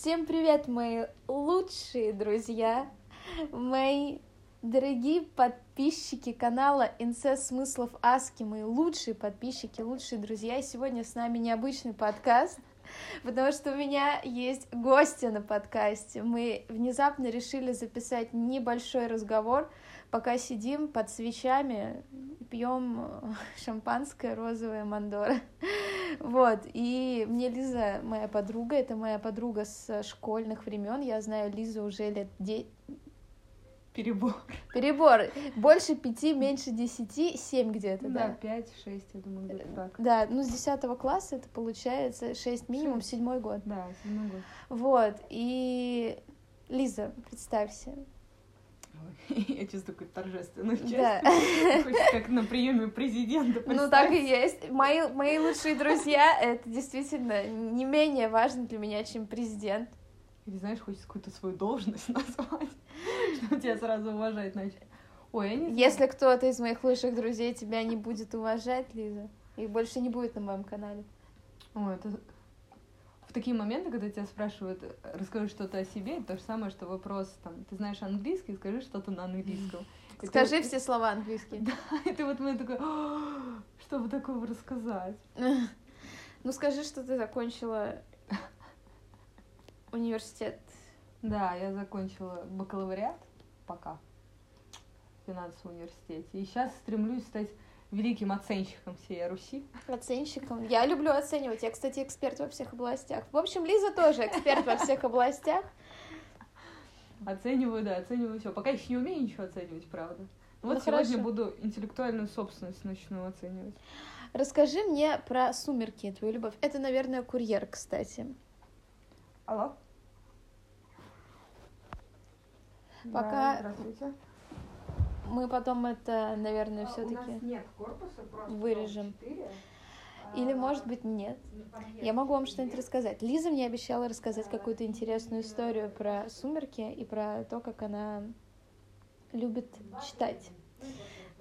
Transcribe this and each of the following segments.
Всем привет, мои лучшие друзья, мои дорогие подписчики канала Инцест Смыслов Аски, мои лучшие подписчики, лучшие друзья. Сегодня с нами необычный подкаст, потому что у меня есть гости на подкасте. Мы внезапно решили записать небольшой разговор, пока сидим под свечами, пьем шампанское розовое Мандора. Вот, и мне Лиза, моя подруга, это моя подруга с школьных времен. Я знаю Лизу уже лет де... Перебор. Перебор. Больше пяти, меньше десяти, семь где-то, Да, да? пять, шесть, я думаю, где-то так. Да, ну с десятого класса это получается шесть минимум, Шесть. седьмой год. Да, седьмой год. Вот, и Лиза, представься. Я чувствую какую-то торжественную часть. Да. Как на приеме президента Ну, так и есть. Мои, мои лучшие друзья — это действительно не менее важно для меня, чем президент. Или знаешь, хочется какую-то свою должность назвать, чтобы тебя сразу уважать начали. Ой, я не знаю. Если кто-то из моих лучших друзей тебя не будет уважать, Лиза, их больше не будет на моем канале. Ой, это... В такие моменты, когда тебя спрашивают, расскажи что-то о себе, то же самое, что вопрос, там, ты знаешь английский, скажи что-то на английском. И ты Скажи вот- все слова английские. И ты вот мне такой, «А, что бы такого рассказать? Ну, скажи, что ты закончила университет. Да, я закончила бакалавриат пока в финансовом университете. И сейчас стремлюсь стать великим оценщиком всей Руси. Оценщиком. Я люблю оценивать. Я, кстати, эксперт во всех областях. В общем, Лиза тоже эксперт во всех областях. Оцениваю, да, оцениваю все. Пока еще не умею ничего оценивать, правда. Ну, Ну, вот сегодня хорошо. буду интеллектуальную собственность начну оценивать. Расскажи мне про «Сумерки», твою любовь. Это, наверное, курьер, кстати. Алло? Пока- Да, здравствуйте. Мы потом это, наверное, А, все У нас таки нет корпуса, просто вырежем. четыре. Или, А, может быть, нет. подъезд Я могу вам что-нибудь рассказать. Лиза мне обещала рассказать какую-то интересную историю про «Сумерки» и про то, как она любит читать.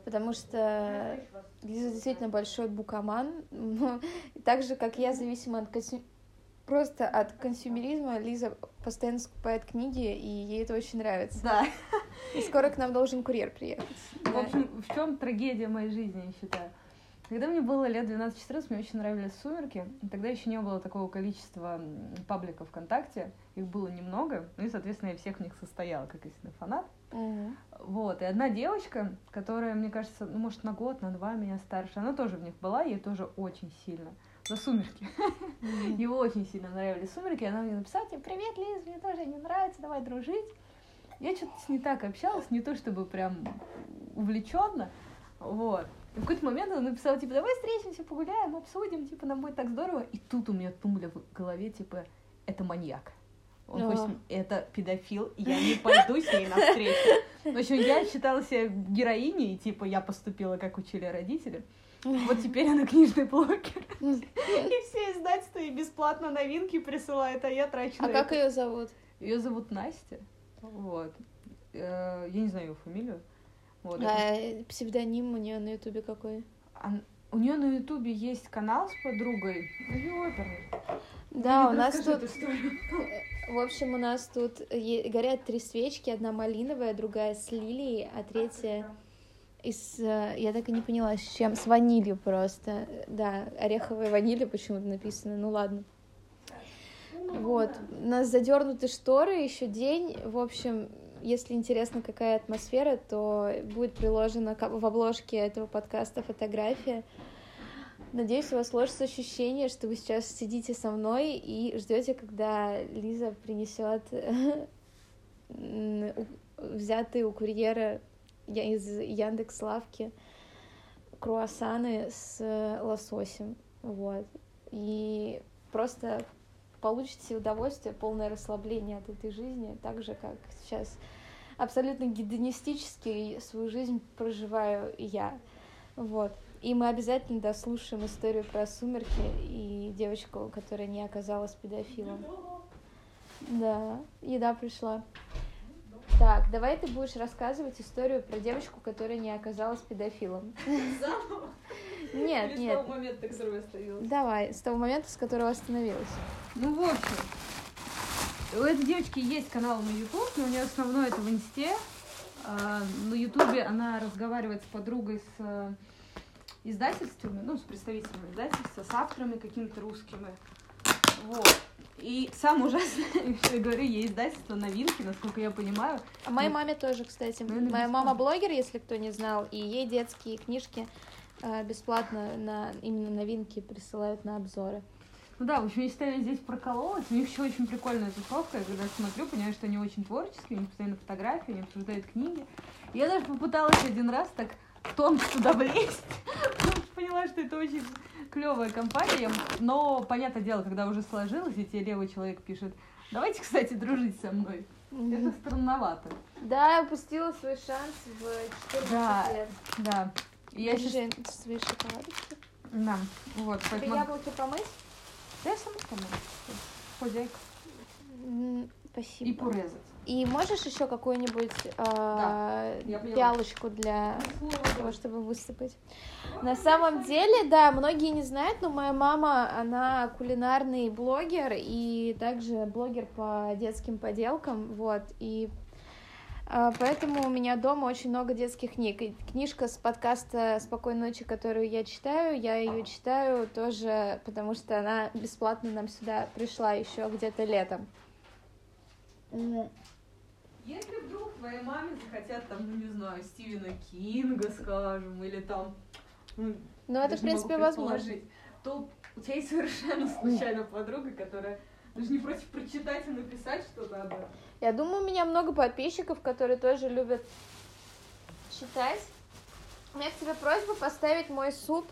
Потому что Лиза действительно большой букоман. но Так же, как я, зависима от просто от консюмеризма, Лиза постоянно скупает книги, и ей это очень нравится. Да. И скоро к нам должен курьер приехать. В общем, в чем трагедия моей жизни, я считаю? Когда мне было лет 12-14, мне очень нравились «Сумерки». И Тогда еще не было такого количества пабликов ВКонтакте. Их было немного. Ну и, соответственно, я всех в них состояла, как истинный фанат. Мгм. Вот. И одна девочка, которая, мне кажется, ну, может, на год, на два меня старше, она тоже в них была, ей тоже очень сильно. За «Сумерки». Мгм. Его очень сильно нравились «Сумерки». Она мне написала, типа, привет, Лиз, мне тоже они нравятся, давай дружить. Я что-то с ней так общалась, не то чтобы прям увлеченно, вот. И в какой-то момент она написала, типа, давай встретимся, погуляем, обсудим, типа, нам будет так здорово. И тут у меня тумля в голове, типа, это маньяк. Он А. хочет, это педофил, я не пойду с ней навстречу. В общем, я считала себя героиней, типа, я поступила, как учили родители. Вот теперь она книжный блогер. И все издательства и бесплатно новинки присылают, а я трачу А как ее зовут? Ее зовут Настя. Вот. Э, Я не знаю ее фамилию. Вот. А псевдоним у нее на Ютубе какой? А У нее на Ютубе есть канал с подругой. Ну, оперный. Да, у Лида, нас тут, в общем, у нас тут горят три свечки, одна малиновая, другая с лилией, а третья из, э, я так и не поняла, с чем, с ванилью просто, да, ореховой ванилью почему-то написано, ну ладно. Вот, у нас задернуты шторы, еще день, в общем, если интересно, какая атмосфера, то будет приложена в обложке этого подкаста фотография. Надеюсь, у вас сложится ощущение, что вы сейчас сидите со мной и ждете, когда Лиза принесет взятые у курьера из Яндекс Лавки круассаны с лососем. Вот. И просто получите удовольствие, полное расслабление от этой жизни, так же, как сейчас абсолютно гедонистически свою жизнь проживаю я. Вот. И мы обязательно дослушаем историю про сумерки и девочку, которая не оказалась педофилом. Да, еда пришла. Так, давай ты будешь рассказывать историю про девочку, которая не оказалась педофилом. Заново? Нет, Или с нет. того момента, который остановилась? Давай, с того момента, с которого остановилась. Ну, в общем, У этой девочки есть канал на YouTube, но у нее основной это в Инсте. А, на Ютубе она разговаривает с подругой, с э, издательствами, ну, с представителями издательства, с авторами какими-то русскими. Вот. И самое ужасное, я говорю, ей издательство новинки, насколько я понимаю. А моей маме тоже, кстати. Наверное, Моя мама блогер, если кто не знал, и ей детские книжки э, бесплатно на именно новинки присылают на обзоры. Ну да, в общем, я здесь прокололась, у них еще очень прикольная тусовка, я когда смотрю, понимаю, что они очень творческие, у них постоянно фотографии, они обсуждают книги. Я даже попыталась один раз так тонко туда влезть, поняла, что это очень клевая компания, но, понятное дело, когда уже сложилось, и тебе левый человек пишет, давайте, кстати, дружить со мной. Это странновато. Да, я упустила свой шанс в 14 Да. лет. Да. Я сейчас... Держи свои шоколадочки. Да, вот, поэтому... яблоки помыть? Да, я сама помогу. Хозяйка. Спасибо. И порезать. И можешь еще какую-нибудь э, поняла. пиалочку для того, чтобы высыпать? На самом деле, да, многие не знают, но моя мама, она кулинарный блогер и также блогер по детским поделкам, вот, и а, Поэтому у меня дома очень много детских книг. И книжка с подкаста «Спокойной ночи», которую я читаю, я ее читаю тоже, потому что она бесплатно нам сюда пришла еще где-то летом. Если вдруг твоей маме захотят там, ну не знаю, Стивена Кинга, скажем, или там... Ну, Ну, это, в принципе, возможно. То у тебя есть совершенно случайно подруга, которая даже не против прочитать и написать что-то об этом. Я думаю, у меня много подписчиков, которые тоже любят читать. У меня к тебе просьба поставить мой суп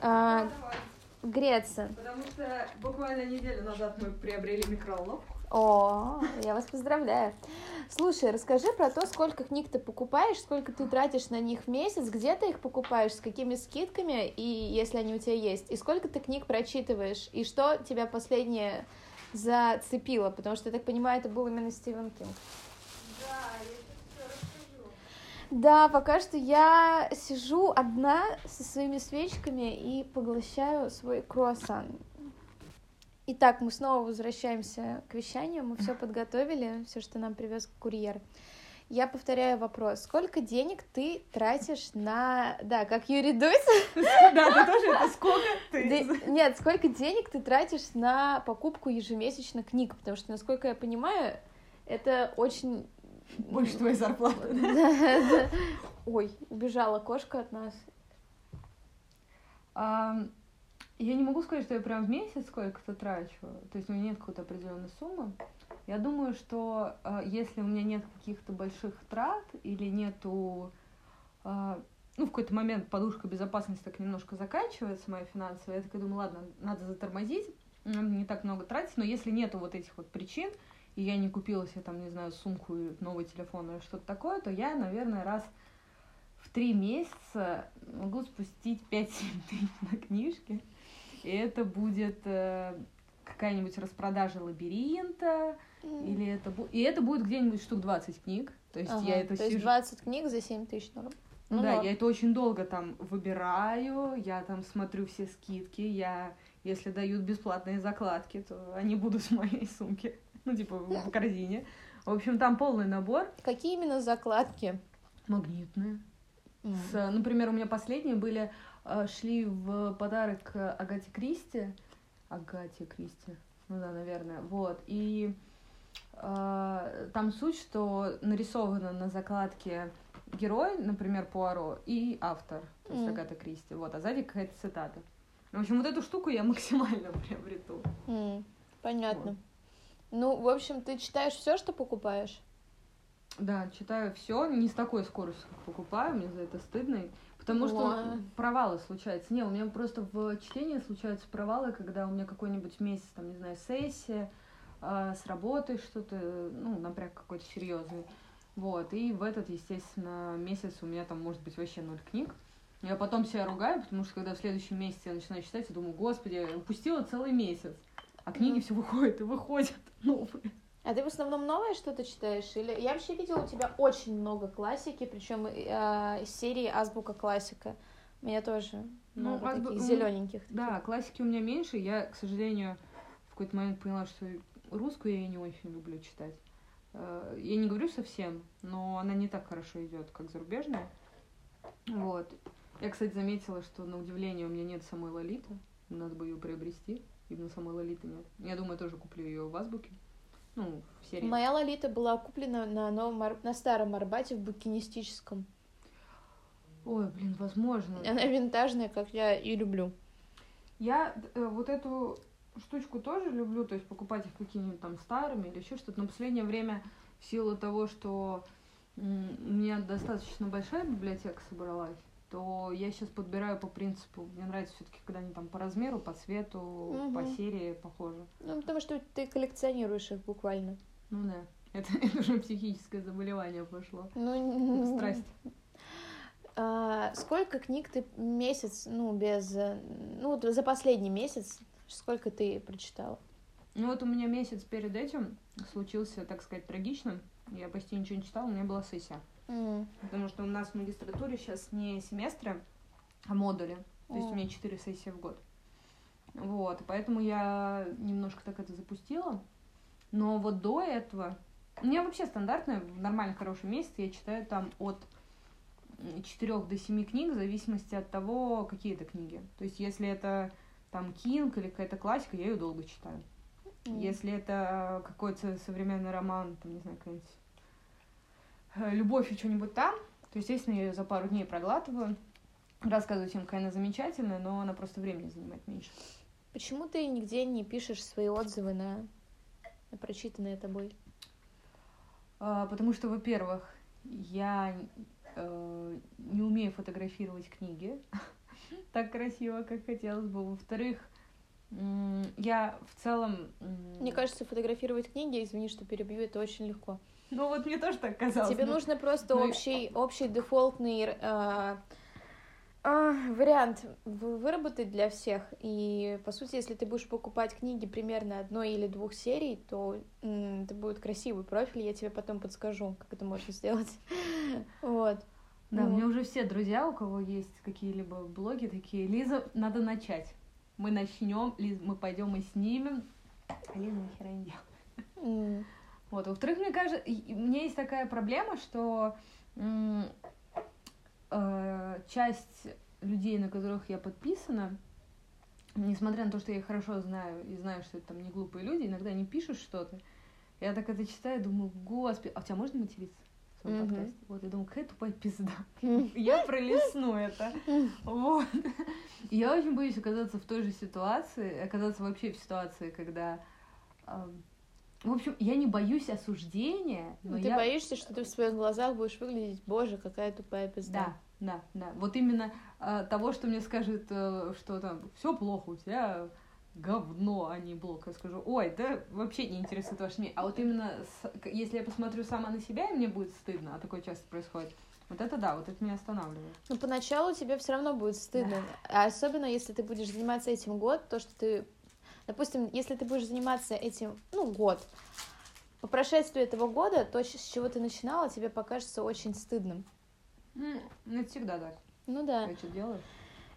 а, давай. греться. Потому что буквально неделю назад мы приобрели микроволновку. О, я вас поздравляю. Слушай, расскажи про то, сколько книг ты покупаешь, сколько ты тратишь на них в месяц, где ты их покупаешь, с какими скидками, и если они у тебя есть, и сколько ты книг прочитываешь, и что тебя последнее зацепило, потому что, я так понимаю, это был именно Стивен Кинг. Да, я сейчас все расскажу. Да, пока что я сижу одна со своими свечками и поглощаю свой круассан. Итак, мы снова возвращаемся к вещанию. Мы все подготовили, все, что нам привез курьер. Я повторяю вопрос. Сколько денег ты тратишь на... Да, как Юрий Дудь. Да, ты тоже это сколько ты? Нет, сколько денег ты тратишь на покупку ежемесячно книг? Потому что, насколько я понимаю, это очень... Больше твоей зарплаты. Да, да. Ой, убежала кошка от нас. Я не могу сказать, что я прям в месяц сколько-то трачу. То есть у меня нет какой-то определенной суммы. Я думаю, что а, если у меня нет каких-то больших трат или нету... а, ну, в какой-то момент подушка безопасности так немножко заканчивается, моя финансовая, я такая думаю, ладно, надо затормозить, не так много тратить, но если нету вот этих вот причин, и я не купила себе там, не знаю, сумку, или новый телефон или что-то такое, то я, наверное, раз в три месяца могу спустить 5-7 тысяч на книжки. Это будет э, какая-нибудь распродажа лабиринта, или это бу- и это будет где-нибудь штук 20 книг. То есть Ага, я это То есть сижу. 20 книг за 7 тысяч норм. Ну да, да. я это очень долго там выбираю, я там смотрю все скидки, я, если дают бесплатные закладки, то они будут в моей сумке, ну, типа, в корзине. В общем, там полный набор. Какие именно закладки? Магнитные. М. С, например, у меня последние были, э, шли в подарок Агате Кристи. Агате Кристи, ну да, наверное, вот. И э, там суть, что нарисовано на закладке герой, например, Пуаро, и автор, то есть М. Агата Кристи, вот, а сзади какая-то цитата. В общем, вот эту штуку я максимально приобрету. М, Понятно. Ну, в общем, ты читаешь все, что покупаешь? Да, читаю все, не с такой скоростью, как покупаю, мне за это стыдно. Потому что Ой. провалы случаются. Не, у меня просто в чтении случаются провалы, когда у меня какой-нибудь месяц, там, не знаю, сессия, а, с работой что-то, ну, напряг какой-то серьезный. Вот, и в этот, естественно, месяц у меня там может быть вообще ноль книг. Я потом себя ругаю, потому что когда в следующем месяце я начинаю читать, я думаю, господи, я упустила целый месяц. А книги Мгм. все выходят и выходят новые. А ты в основном новое что-то читаешь? Или я вообще видела у тебя очень много классики, причем из серии Азбука классика. У меня тоже Ну, много азбу- таких зелененьких. Да, классики у меня меньше. Я, к сожалению, в какой-то момент поняла, что русскую я не очень люблю читать. Э, Я не говорю совсем, но она не так хорошо идет, как зарубежная. Вот. Я, кстати, заметила, что на удивление у меня нет самой Лолиты. Надо бы ее приобрести. Именно самой Лолиты нет. Я думаю, я тоже куплю ее в азбуке. Ну, в серии. Моя Лолита была куплена на новом Ар- на старом Арбате в букинистическом. Ой, блин, возможно. Она винтажная, как я и люблю. Я э, вот эту штучку тоже люблю, то есть покупать их какими-нибудь там старыми или еще что-то. Но в последнее время в силу того, что у меня достаточно большая библиотека собралась, то я сейчас подбираю по принципу. Мне нравится все-таки, когда они там по размеру, по цвету, по Мгм. серии похожи. Ну, потому что ты коллекционируешь их буквально. Ну да. Это, это уже психическое заболевание пошло. Ну, страсть. А, сколько книг ты месяц, ну, без... Ну, вот за последний месяц, сколько ты прочитала? Ну вот у меня месяц перед этим случился, так сказать, трагичным. Я почти ничего не читала, у меня была сессия. М, Потому что у нас в магистратуре сейчас не семестры, а модули. То есть у меня четыре сессии в год. Вот, поэтому я немножко так это запустила. Но вот до этого... У меня вообще стандартно, в нормальный хороший месяц я читаю там от 4 до 7 книг, в зависимости от того, какие это книги. То есть если это там Кинг или какая-то классика, я ее долго читаю. м. Если это какой-то современный роман, там, не знаю, какая-нибудь любовь и что-нибудь там, то, естественно, я ее за пару дней проглатываю. Рассказываю всем, какая она замечательная, но она просто времени занимает меньше. Почему ты нигде не пишешь свои отзывы на, на прочитанное тобой? А, потому что, во-первых, я э, не умею фотографировать книги так красиво, как хотелось бы. Во-вторых, я в целом... Мне кажется, фотографировать книги, извини, что перебью, это очень легко. Ну вот мне тоже так казалось. Тебе ну, нужно просто ну и- общий, общий дефолтный а, а, вариант вы- выработать для всех. И, по сути, если ты будешь покупать книги примерно одной или двух серий, то м, это будет красивый профиль, я тебе потом подскажу, как это можно сделать. Вот. Да, у Ну. меня уже все друзья, у кого есть какие-либо блоги, такие, Лиза, надо начать. Мы начнем, Лиз, мы пойдем и снимем. А Лиза нихера не делает. М, Вот, во-вторых, мне кажется, у меня есть такая проблема, что э, часть людей, на которых я подписана, несмотря на то, что я их хорошо знаю и знаю, что это там не глупые люди, иногда они пишут что-то. Я так это читаю, думаю, господи, а у тебя можно материться в своем Мгм. подкасте? Вот, я думаю, какая тупая пизда. Я пролесну это. Вот. Я очень боюсь оказаться в той же ситуации, оказаться вообще в ситуации, когда... В общем, я не боюсь осуждения, но Ты я... боишься, что ты в своих глазах будешь выглядеть, боже, какая тупая пизда. Да, да, да. Вот именно а, того, что мне скажет, э, что там все плохо, у тебя говно, а не блок. Я скажу, ой, да вообще не интересует ваш мнение. А вот именно, с- если я посмотрю сама на себя, и мне будет стыдно, а такое часто происходит, вот это да, вот это меня останавливает. Но поначалу тебе все равно будет стыдно. А особенно, если ты будешь заниматься этим год, то, что ты... Допустим, если ты будешь заниматься этим, ну, год, по прошествии этого года, то, с чего ты начинала, тебе покажется очень стыдным. Ну, это всегда так. Ну да. Я что делаю?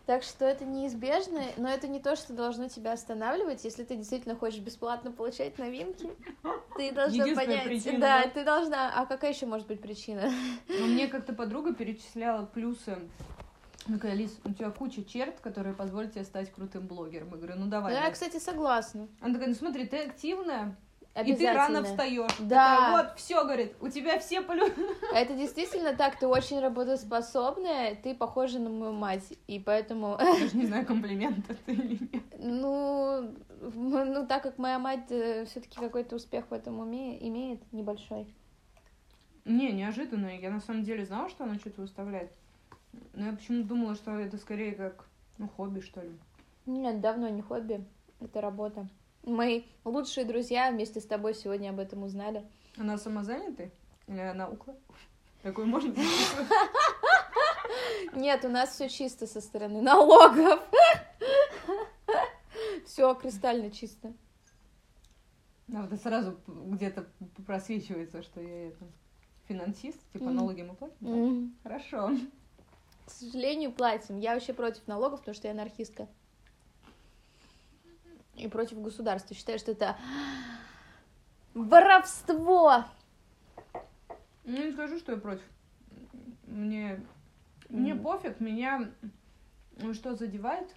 Так что это неизбежно, но это не то, что должно тебя останавливать. Если ты действительно хочешь бесплатно получать новинки, ты должна понять. причина, да, да? ты должна. А какая еще может быть причина? Ну, мне как-то подруга перечисляла плюсы. Она такая, Лиз, у тебя куча черт, которые позволят тебе стать крутым блогером. Я говорю, ну давай. Ну, я, кстати, согласна. Она такая, ну смотри, ты активная, и ты рано встаешь. Да. вот, все, говорит, у тебя все плюсы. Это действительно так, ты очень работоспособная, ты похожа на мою мать, и поэтому, Я даже не знаю, комплимент это или нет. ну, ну так как моя мать все-таки какой-то успех в этом уме имеет небольшой. Не, неожиданно. Я на самом деле знала, что она что-то выставляет. Но я почему-то думала, что это скорее как, ну, хобби, что ли. Нет, давно не хобби, это работа. Мои лучшие друзья вместе с тобой сегодня об этом узнали. Она самозанятая? Или она укла? Такой можно? Нет, у нас все чисто со стороны налогов. Все кристально чисто. Да, вот сразу где-то просвечивается, что я это финансист, типа налоги мы платим. Хорошо. К сожалению, платим. Я вообще против налогов, потому что я анархистка. И против государства. Считаю, что это Воровство! Ну, не скажу, что я против. Мне, мне пофиг, меня что задевает.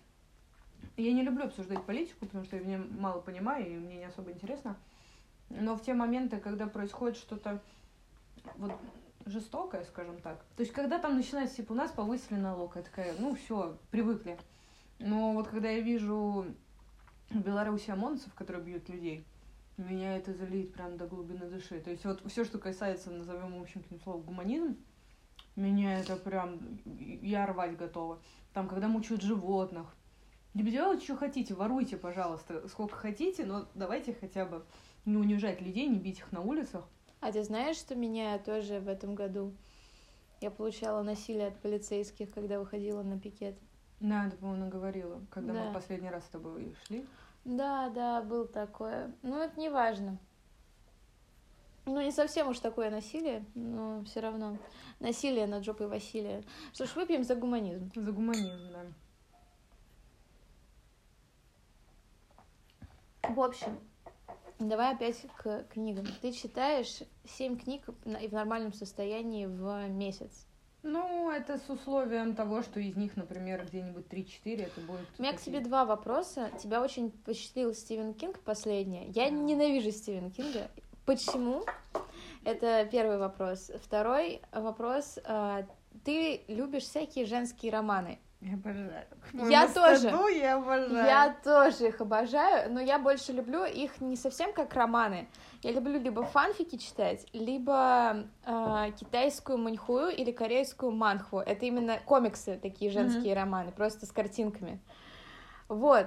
Я не люблю обсуждать политику, потому что я в ней мало понимаю, и мне не особо интересно. Но в те моменты, когда происходит что-то вот жестокое, скажем так. То есть, когда там начинается, типа, у нас повысили налог, я такая, ну, все, привыкли. Но вот когда я вижу в Беларуси ОМОНцев, которые бьют людей, меня это залит прям до глубины души. То есть вот все, что касается, назовем общим таким словом, гуманизм, меня это прям, я рвать готова. Там, когда мучают животных. Делайте, что хотите, воруйте, пожалуйста, сколько хотите, но давайте хотя бы не унижать людей, не бить их на улицах. А ты знаешь, что меня тоже в этом году я получала насилие от полицейских, когда выходила на пикет? Да, ты, по-моему, говорила, когда Да. мы последний раз с тобой шли. Да, да, был такое. Ну, это не важно. Ну, не совсем уж такое насилие, но все равно. Насилие над жопой Василия. Что ж, выпьем за гуманизм. За гуманизм, да. В общем, давай опять к книгам. Ты читаешь семь книг в нормальном состоянии в месяц. Ну, это с условием того, что из них, например, где-нибудь 3-4 это будет... У меня к такие- тебе два вопроса. Тебя очень впечатлил Стивен Кинг последнее. Я ненавижу Стивена Кинга. Почему? Это первый вопрос. Второй вопрос. а, Ты любишь всякие женские романы. Я обожаю. Я тоже. я обожаю. Я тоже их обожаю, но я больше люблю их не совсем как романы. Я люблю либо фанфики читать, либо э, китайскую маньхую или корейскую манхву. Это именно комиксы, такие женские романы, просто с картинками. Вот.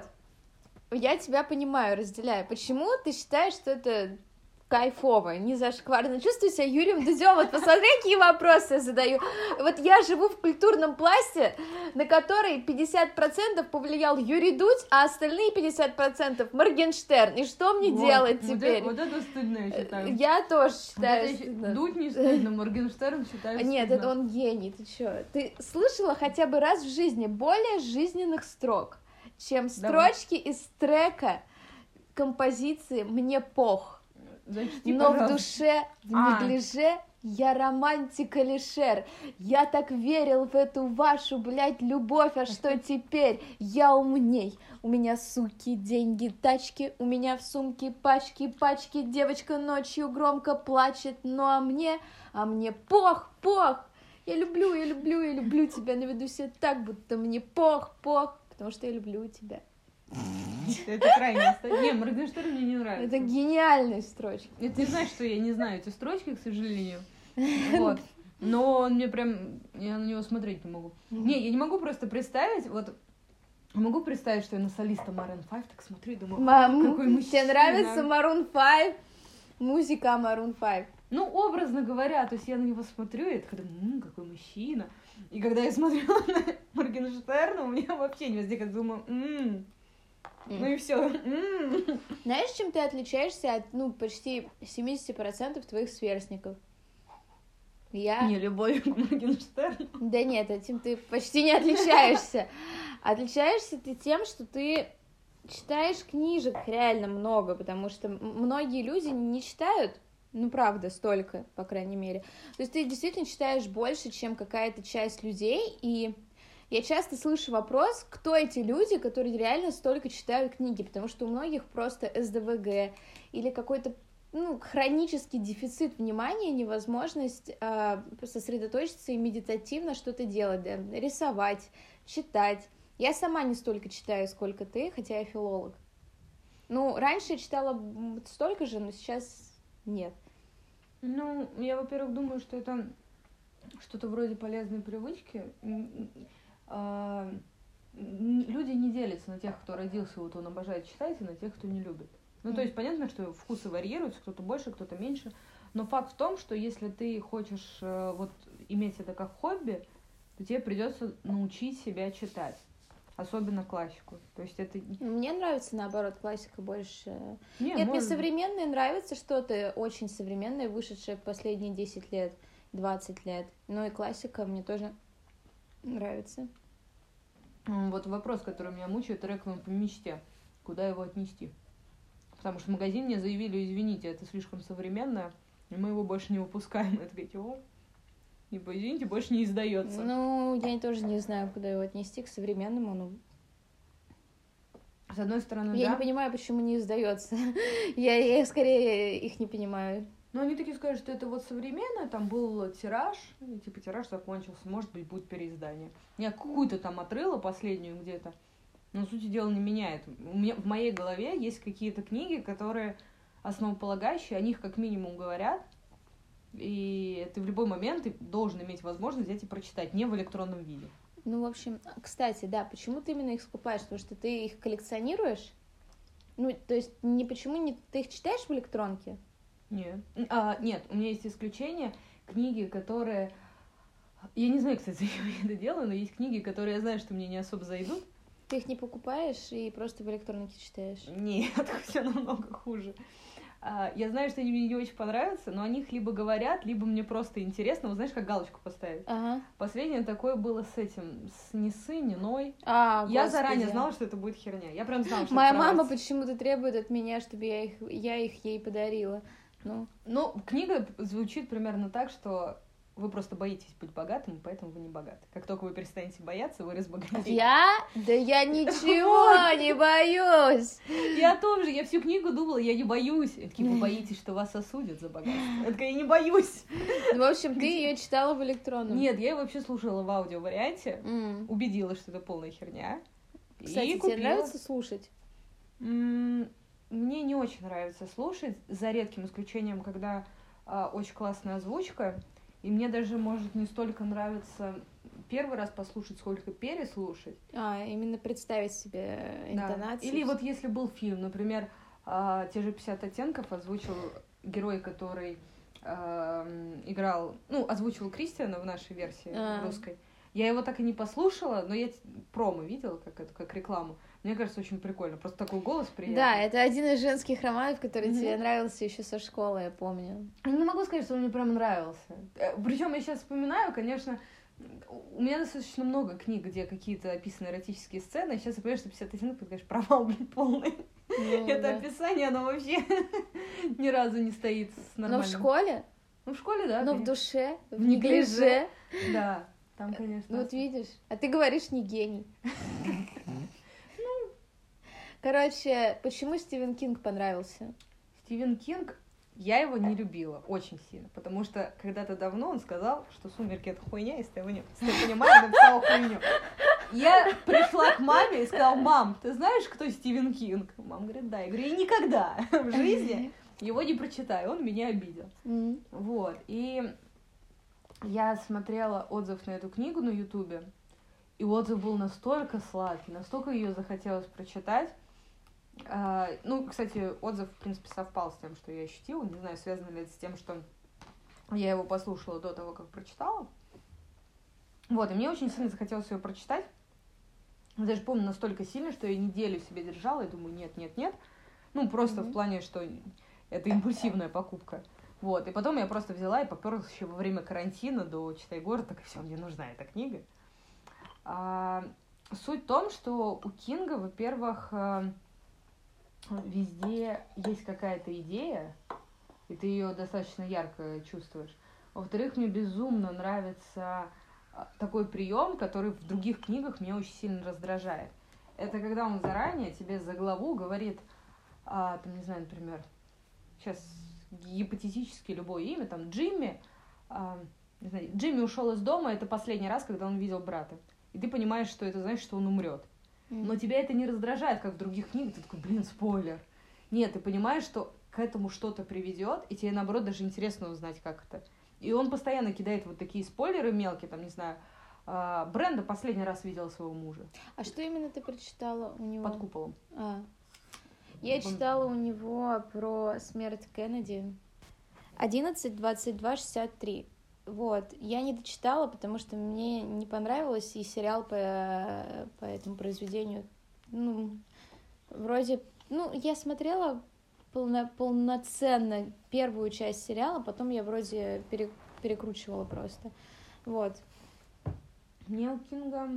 Я тебя понимаю, разделяю. Почему ты считаешь, что это кайфово, не зашкварно? Чувствую себя Юрием Дудем. Вот посмотри, какие вопросы я задаю. Вот я живу в культурном пласте, на который 50% повлиял Юрий Дудь, а остальные 50% Моргенштерн. И что мне Вот, делать вот теперь? это- Вот это стыдно, я считаю. Я тоже Вот считаю. стыдно. Дудь не стыдно, Моргенштерн считаю Нет, стыдно. это он гений, ты чё? Ты слышала хотя бы раз в жизни более жизненных строк, чем Давай. строчки из трека композиции «Мне пох», Зачти, но в пожалуйста. душе, в А. неглиже я романтик Алишер. Я так верил в эту вашу, блядь, любовь, а что теперь? Я умней. У меня, суки, деньги, тачки, у меня в сумке пачки, пачки. Девочка ночью громко плачет, ну а мне, а мне пох, пох. Я люблю, я люблю, я люблю тебя, но веду себя так, будто мне пох, пох, потому что я люблю тебя. Это крайне ста- Не, Моргенштерн мне не нравится. Это гениальные строчки. Это не знаешь, что я не знаю эти строчки, к сожалению. Вот. Но он мне прям... Я на него смотреть не могу. Не, я не могу просто представить, вот... Могу представить, что я на солиста Maroon 5 так смотрю и думаю, Мам, какой тебе мужчина. нравится Maroon 5? Музыка Maroon 5. ну, образно говоря, то есть я на него смотрю, и я такая, думаю, «М, какой мужчина. И когда я смотрю на Моргенштерна, у меня вообще не возникает, думаю, «М». ну и все. Знаешь, чем ты отличаешься от, ну, почти 70% твоих сверстников? Я... Не любовь к Моргенштерну. Да нет, этим ты почти не отличаешься. Отличаешься ты тем, что ты читаешь книжек реально много, потому что многие люди не читают, ну, правда, столько, по крайней мере. То есть ты действительно читаешь больше, чем какая-то часть людей, и я часто слышу вопрос, кто эти люди, которые реально столько читают книги, потому что у многих просто СДВГ или какой-то ну, хронический дефицит внимания, невозможность э, сосредоточиться и медитативно что-то делать, да, рисовать, читать. Я сама не столько читаю, сколько ты, хотя я филолог. Ну, раньше я читала столько же, но сейчас нет. Ну, я, во-первых, думаю, что это что-то вроде полезной привычки. А, Люди не делятся на тех, кто родился, вот он обожает читать, и на тех, кто не любит. Ну, то есть понятно, что вкусы варьируются, кто-то больше, кто-то меньше. Но факт в том, что если ты хочешь э, вот иметь это как хобби, то тебе придется научить себя читать. Особенно классику. То есть это... Мне нравится, наоборот, классика больше. Не, Нет, мне может- современное нравится что-то очень современное, вышедшее в последние 10 лет, 20 лет. Ну и классика мне тоже нравится. Вот вопрос, который меня мучает, реквием по мечте. Куда его отнести? потому что в магазин мне заявили, извините, это слишком современное, и мы его больше не выпускаем. Я такая, чего? Типа, извините, больше не издается. Ну, я тоже не знаю, куда его отнести к современному, ну, С одной стороны, я да. не понимаю, почему не издается. я, я скорее их не понимаю. Но они такие скажут, что это вот современное, там был тираж, и типа тираж закончился, может быть, будет переиздание. Я какую-то там отрыла последнюю где-то, но сути дела не меняет. У меня в моей голове есть какие-то книги, которые основополагающие, о них как минимум говорят, и ты в любой момент должен иметь возможность взять и прочитать, не в электронном виде. Ну, в общем, кстати, да, почему ты именно их скупаешь? Потому что ты их коллекционируешь? Ну, то есть, не почему не ты их читаешь в электронке? Нет. А, нет, у меня есть исключение. Книги, которые... Я не знаю, кстати, зачем я это делаю, но есть книги, которые я знаю, что мне не особо зайдут. Ты их не покупаешь и просто в электронке читаешь? Нет, все намного хуже. А, Я знаю, что они мне не очень понравятся, но о них либо говорят, либо мне просто интересно. Вот знаешь, как галочку поставить? Ага. Последнее такое было с этим, с не сы, не ной. А, Я господи. заранее знала, что это будет херня. Я прям знала, что Моя мама почему-то требует от меня, чтобы я их, я их ей подарила. Ну, Ну, книга звучит примерно так, что вы просто боитесь быть богатым, поэтому вы не богаты. Как только вы перестанете бояться, вы разбогатеете. я? Да я ничего не боюсь. Я тоже, я всю книгу думала, я не боюсь. Такие, вы боитесь, что вас осудят за богатство? Я такая, я не боюсь. Ну, В общем, ты ее читала в электронном. Нет, я ее вообще слушала в аудио-варианте, убедилась, что это полная херня. Кстати, тебе нравится слушать? Мне не очень нравится слушать, за редким исключением, когда а, очень классная озвучка. И мне даже может не столько нравится первый раз послушать, сколько переслушать. А, именно представить себе Да. интонации. Или вот если был фильм, например, а, те же 50 оттенков озвучил герой, который м, играл, ну, озвучивал Кристиана в нашей версии А. русской. Я его так и не послушала, но я промо видела, как это, как рекламу. Мне кажется, очень прикольно. Просто такой голос приятный. Да, это один из женских романов, который Мгм. тебе нравился еще со школы, я помню. Я Не могу сказать, что он мне прям нравился. Причем я сейчас вспоминаю, конечно, у меня достаточно много книг, где какие-то описаны эротические сцены. Сейчас я понимаю, что 50 оттенков, это, конечно, провал, блин, полный. Ну, Это да. описание, оно вообще ни разу не стоит с Но в нормальным. школе, Ну, в школе, да. но в конечно. душе, в В неглиже. неглиже. Да, там, конечно. Ну вот видишь, а ты говоришь не гений. Короче, почему Стивен Кинг понравился? Стивен Кинг, я его не любила очень сильно, потому что когда-то давно он сказал, что «Сумерки» — это хуйня, если ты его не понимаешь, написал хуйню. Я пришла к маме и сказала, мам, ты знаешь, кто Стивен Кинг? Мама говорит, да. Я говорю, я никогда в жизни его не прочитаю, он меня обидел. Вот, и я смотрела отзыв на эту книгу на Ютубе, и отзыв был настолько сладкий, настолько ее захотелось прочитать. А, ну, кстати, отзыв, в принципе, совпал с тем, что я ощутила. Не знаю, связано ли это с тем, что я его послушала до того, как прочитала. Вот, и мне очень сильно захотелось ее прочитать. Даже помню настолько сильно, что я неделю себе держала и думаю, нет, нет, нет. Ну, просто Мгм. в плане, что это импульсивная покупка. Вот, и потом я просто взяла и поперлась еще во время карантина до Читай город, так и все, мне нужна эта книга. А, суть в том, что у Кинга, во-первых, а, везде есть какая-то идея, и ты ее достаточно ярко чувствуешь. Во-вторых, мне безумно нравится а, такой прием, который в других книгах меня очень сильно раздражает. Это когда он заранее тебе за главу говорит, а, там, не знаю, например, сейчас гипотетически любое имя, там, Джимми, а, не знаю, Джимми ушел из дома, это последний раз, когда он видел брата. И ты понимаешь, что это значит, что он умрет. Но тебя это не раздражает, как в других книгах. Ты такой, блин, спойлер. Нет, ты понимаешь, что к этому что-то приведет, и тебе, наоборот, даже интересно узнать, как это. И он постоянно кидает вот такие спойлеры мелкие, там, не знаю, а, Бренда последний раз видела своего мужа А что именно ты прочитала у него? под куполом. А. Я Он- читала у него про смерть Кеннеди. 11, 22, 63. Вот. Я не дочитала, потому что мне не понравилось, и сериал по, по этому произведению, ну, вроде... Ну, я смотрела полно- полноценно первую часть сериала, потом я вроде пере- перекручивала просто. Вот. Мне у Кинга...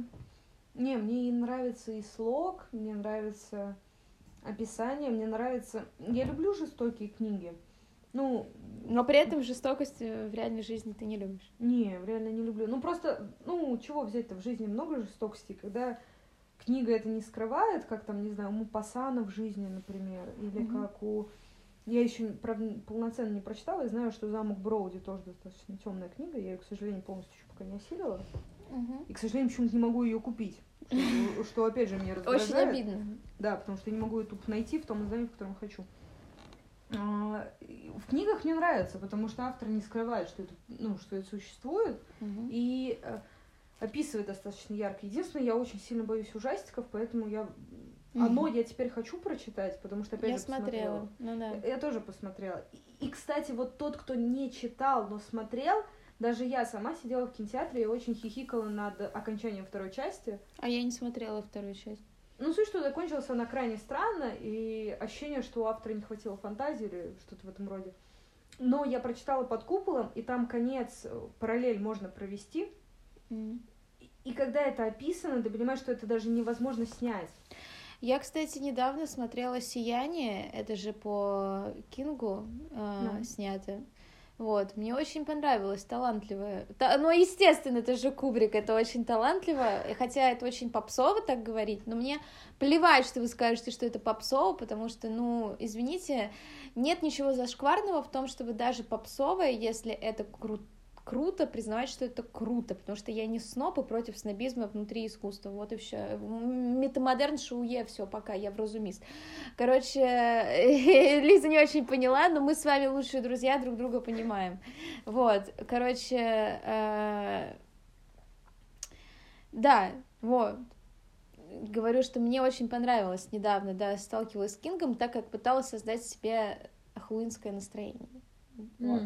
Не, мне нравится и слог, мне нравится описание. Мне нравится... Я люблю жестокие книги. Ну, Но при этом жестокость э, в реальной жизни ты не любишь. не, реально не люблю. Ну, просто, ну, чего взять-то в жизни много жестокости, когда книга это не скрывает, как там, не знаю, у Мупасана в жизни, например, или Мгм. как у... Я еще, правда, полноценно не прочитала, и знаю, что «Замок Броуди» тоже достаточно темная книга, я ее, к сожалению, полностью еще пока не осилила. И, к сожалению, почему-то не могу ее купить. Что, что, опять же, меня раздражает. Очень обидно. Да, потому что я не могу ее тут найти в том издании, в котором хочу. В книгах мне нравится, потому что автор не скрывает, что это, ну, что это существует, Мгм. и э, описывает достаточно ярко. Единственное, я очень сильно боюсь ужастиков, поэтому я... Мгм. Оно я теперь хочу прочитать, потому что, опять Я же, смотрела. Ну да. я тоже посмотрела. И, и, кстати, вот тот, кто не читал, но смотрел, даже я сама сидела в кинотеатре и очень хихикала над окончанием второй части. А я не смотрела вторую часть. Ну, суть, что закончилась она крайне странно, и ощущение, что у автора не хватило фантазии или что-то в этом роде. Но я прочитала под куполом, и там конец, э, параллель можно провести. И- И когда это описано, ты понимаешь, что это даже невозможно снять. Я, кстати, недавно смотрела «Сияние», это же по Кингу э, Да. снято. Вот, мне очень понравилось, талантливое. Та- ну, естественно, это же Кубрик, это очень талантливо, хотя это очень попсово так говорить, но мне плевать, что вы скажете, что это попсово, потому что, ну, извините, нет ничего зашкварного в том, чтобы даже попсовое, если это кру- круто, признавать, что это круто, потому что я не сноб и против снобизма внутри искусства, вот и все. Метамодерн, шуе, все, пока, я вразумист. Короче, Лиза не очень поняла, но мы с вами лучшие друзья, друг друга понимаем. Вот, короче, э, да, вот. Говорю, что мне очень понравилось недавно, да, сталкивалась с Кингом, так как пыталась создать себе хэллоуинское настроение. Вот.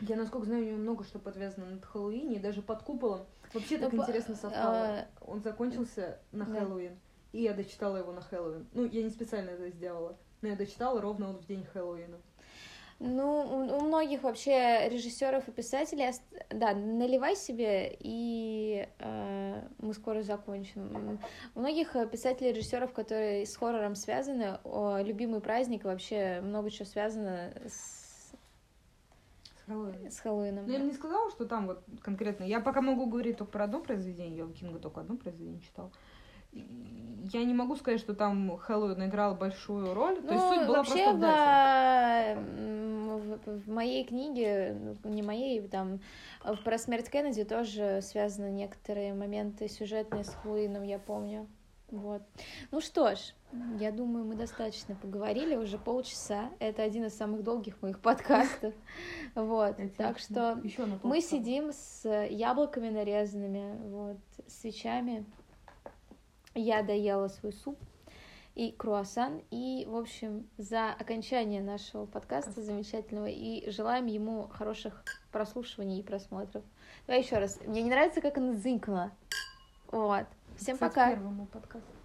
Я, насколько знаю, у него много что подвязано над Хэллоуине, и даже под куполом. Вообще так Ну, по- интересно совпало. а, Он закончился на да. Хэллоуин, и я дочитала его на Хэллоуин. Ну, я не специально это сделала, но я дочитала ровно вот в день Хэллоуина. Ну, у, многих вообще режиссеров и писателей, да, наливай себе, и э, мы скоро закончим. У многих писателей и режиссеров, которые с хоррором связаны, о, любимый праздник, вообще много чего связано с, С Хэллоуином. с Хэллоуином. Ну, я бы не сказала, что там вот конкретно. Я пока могу говорить только про одно произведение. Я у Кинга только одно произведение читала. И Я не могу сказать, что там Хэллоуин играл большую роль. То есть Ну, суть была вообще просто в в, в- моей книге, ну, не моей, там про смерть Кеннеди тоже связаны некоторые моменты сюжетные с Хэллоуином, я помню. Вот. Ну что ж, я думаю, мы достаточно поговорили, уже полчаса. Это один из самых долгих моих подкастов. Вот. Так что мы сидим с яблоками нарезанными, вот, свечами. Я доела свой суп и круассан. И, в общем, за окончание нашего подкаста замечательного. И желаем ему хороших прослушиваний и просмотров. Давай еще раз. Мне не нравится, как она зынькнула. Вот. Всем пока. Первому подкасту.